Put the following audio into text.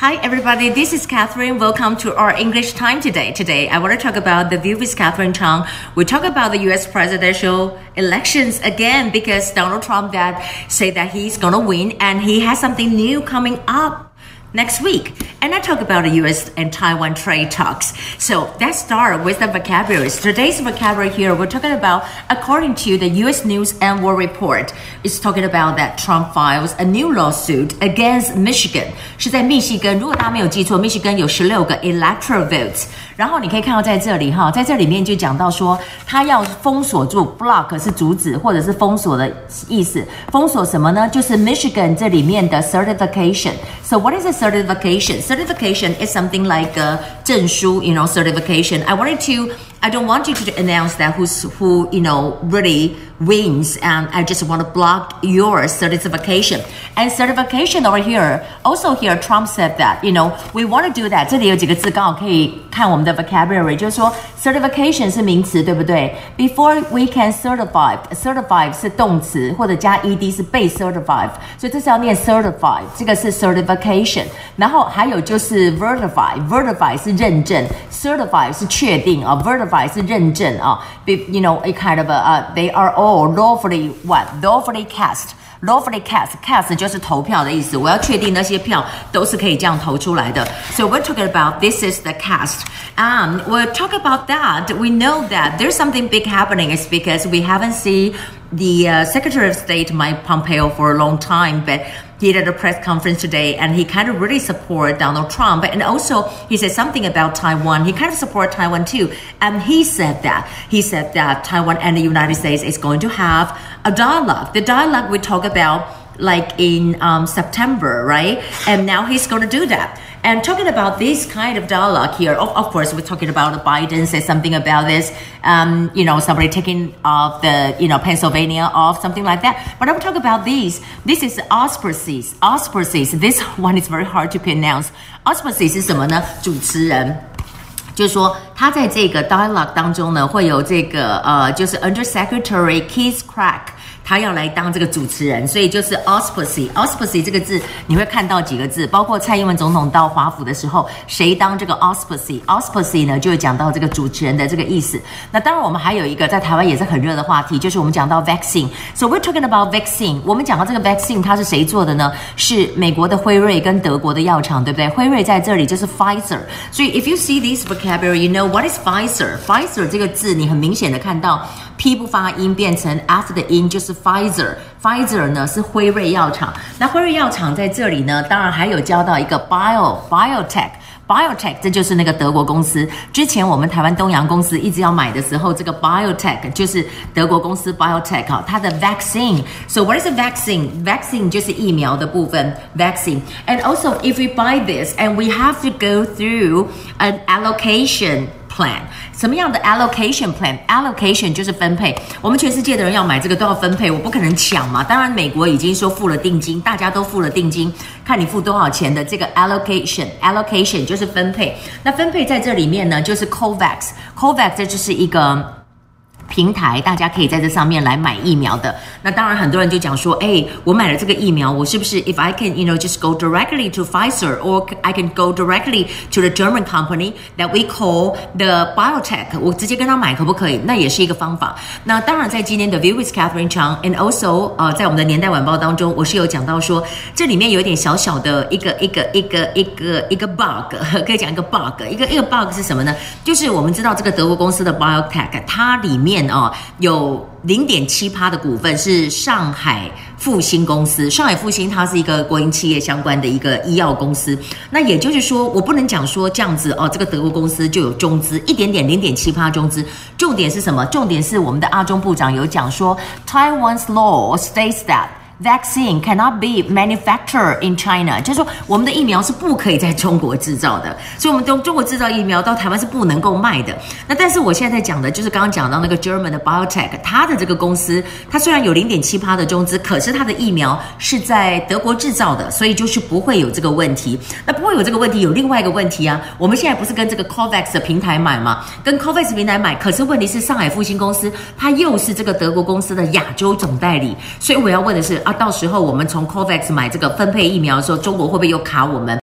Hi, everybody. This is Catherine. Welcome to our English time today. Today, I want to talk about the view with Catherine Chang. We talk about the U.S. presidential elections again because Donald Trump that say that he's gonna win and he has something new coming up next week. And I talk about the US and Taiwan trade talks. So let's start with the vocabularies. Today's vocabulary here, we're talking about, according to the US News and World Report, it's talking about that Trump files a new lawsuit against Michigan. 是在密西根，如果大家没有记错，密西根有十六个 electoral votes。 然后你可以看到在这里哈，在这里面就讲到说，他要封锁住 block 是阻止或者是封锁的意思。封锁什么呢？就是 Michigan 这里面的 certification。So what is a certification? Certification is something like a 证书，you know, certification. I wanted to I don't want you to announce that who's who you know really wins, and I just want to block your certification. And certification over here, also here, Trump said that you know we want to do that. 这里有几个字刚好可以看我们的 vocabulary，就是说 certification 是名词，对不对？Before we can certify, certify 是动词或者加 ed 是被 certify，所以这是要念 certify，这个是 certification。然后还有就是 verify，verify 是认证，certify 是确定啊，verify。certified 是认证啊，be you know a kind of a uh, they are all lawfully what lawfully cast。lawfully cast cast 就是投票的意思，我要确定那些票都是可以这样投出来的。So we're talking about this is the cast. Um, we'll talk about that. We know that there's something big happening. It's because we haven't seen the uh, Secretary of State Mike Pompeo for a long time, but he did a press conference today and he kind of really support Donald Trump. And also he said something about Taiwan. He kind of support Taiwan too. And he said that, he said that Taiwan and the United States is going to have a dialogue. The dialogue we talk about like in um, September, right? And now he's going to do that. And talking about this kind of dialogue here, of, of course, we're talking about Biden said something about this, um, you know, somebody taking off the, you know, Pennsylvania off, something like that. But I will talk about these. This is auspices. Auspices. This one is very hard to pronounce. Auspices 是什么呢？主持人。就是说， 他在这个 dialogue 当中呢，会有这个呃，就是 Under Secretary Keith Krach，他要来当这个主持人，所以就是 auspicy auspicy 这个字，你会看到几个字，包括蔡英文总统到华府的时候，谁当这个 auspicy auspicy 呢，就会讲到这个主持人的这个意思。那当然，我们还有一个在台湾也是很热的话题，就是我们讲到 vaccine。So we're talking about vaccine。我们讲到这个 vaccine，它是谁做的呢？是美国的辉瑞跟德国的药厂，对不对？辉瑞在这里就是 Pfizer。所以 if you see this vocabulary，you know。What is Pfizer。Pfizer 这个字，你很明显的看到 P 不发音变成 F 的音，就是。Pfizer，Pfizer 呢是辉瑞药厂。那辉瑞药厂在这里呢，当然还有教到一个 Bio Biotech BioNTech，这就是那个德国公司。之前我们台湾东洋公司一直要买的时候，这个 BioNTech 就是德国公司 BioNTech 哈，它的 vaccine。So what is a vaccine? Vaccine 就是疫苗的部分，vaccine。And also if we buy this and we have to go through an allocation. plan。什么样的 allocation plan？allocation 就是分配。我们全世界的人要买这个都要分配，我不可能抢嘛。当然，美国已经说付了定金，大家都付了定金，看你付多少钱的这个 allocation，allocation 就是分配。那分配在这里面呢，就是 COVAX，COVAX 这就是一个。平台，大家可以在这上面来买疫苗的。那当然，很多人就讲说，哎，我买了这个疫苗，我是不是 if I can you know just go directly to Pfizer or I can go directly to the German company that we call the biotech，我直接跟他买可不可以？那也是一个方法。那当然，在今天的 View with Catherine Chang and also 呃，在我们的年代晚报当中，我是有讲到说，这里面有一点小小的一个一个一个一个一个 bug，可以讲一个 bug，一个一个 bug 是什么呢？就是我们知道这个德国公司的 biotech，它里面哦，有零点七趴的股份是上海复兴公司。上海复兴它是一个国营企业相关的一个医药公司。那也就是说，我不能讲说这样子哦，这个德国公司就有中资一点点零点七趴中资。重点是什么？重点是我们的阿中部长有讲说，Taiwan's law states that。Vaccine cannot be manufactured in China，就是说我们的疫苗是不可以在中国制造的，所以我们中中国制造疫苗到台湾是不能够卖的。那但是我现在在讲的就是刚刚讲到那个 German 的 Biotech，它的这个公司，它虽然有零点七趴的中资，可是它的疫苗是在德国制造的，所以就是不会有这个问题。那不会有这个问题，有另外一个问题啊，我们现在不是跟这个 Covax 的平台买吗？跟 Covax 平台买，可是问题是上海复兴公司它又是这个德国公司的亚洲总代理，所以我要问的是。啊，到时候我们从 Covax 买这个分配疫苗的时候，中国会不会又卡我们？